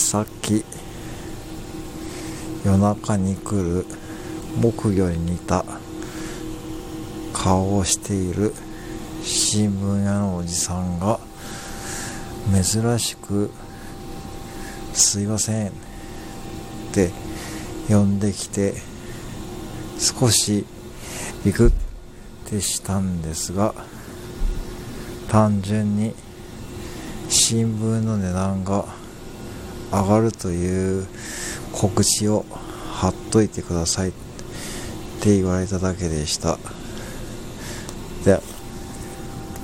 さっき夜中に来る。木魚に似た。顔をしている。新聞屋のおじさんが。珍しく「すいません」って。呼んできて。少し。ビクってしたんですが。単純に。新聞の値段が。上がるという告知を貼っといてくださいって言われただけでした。で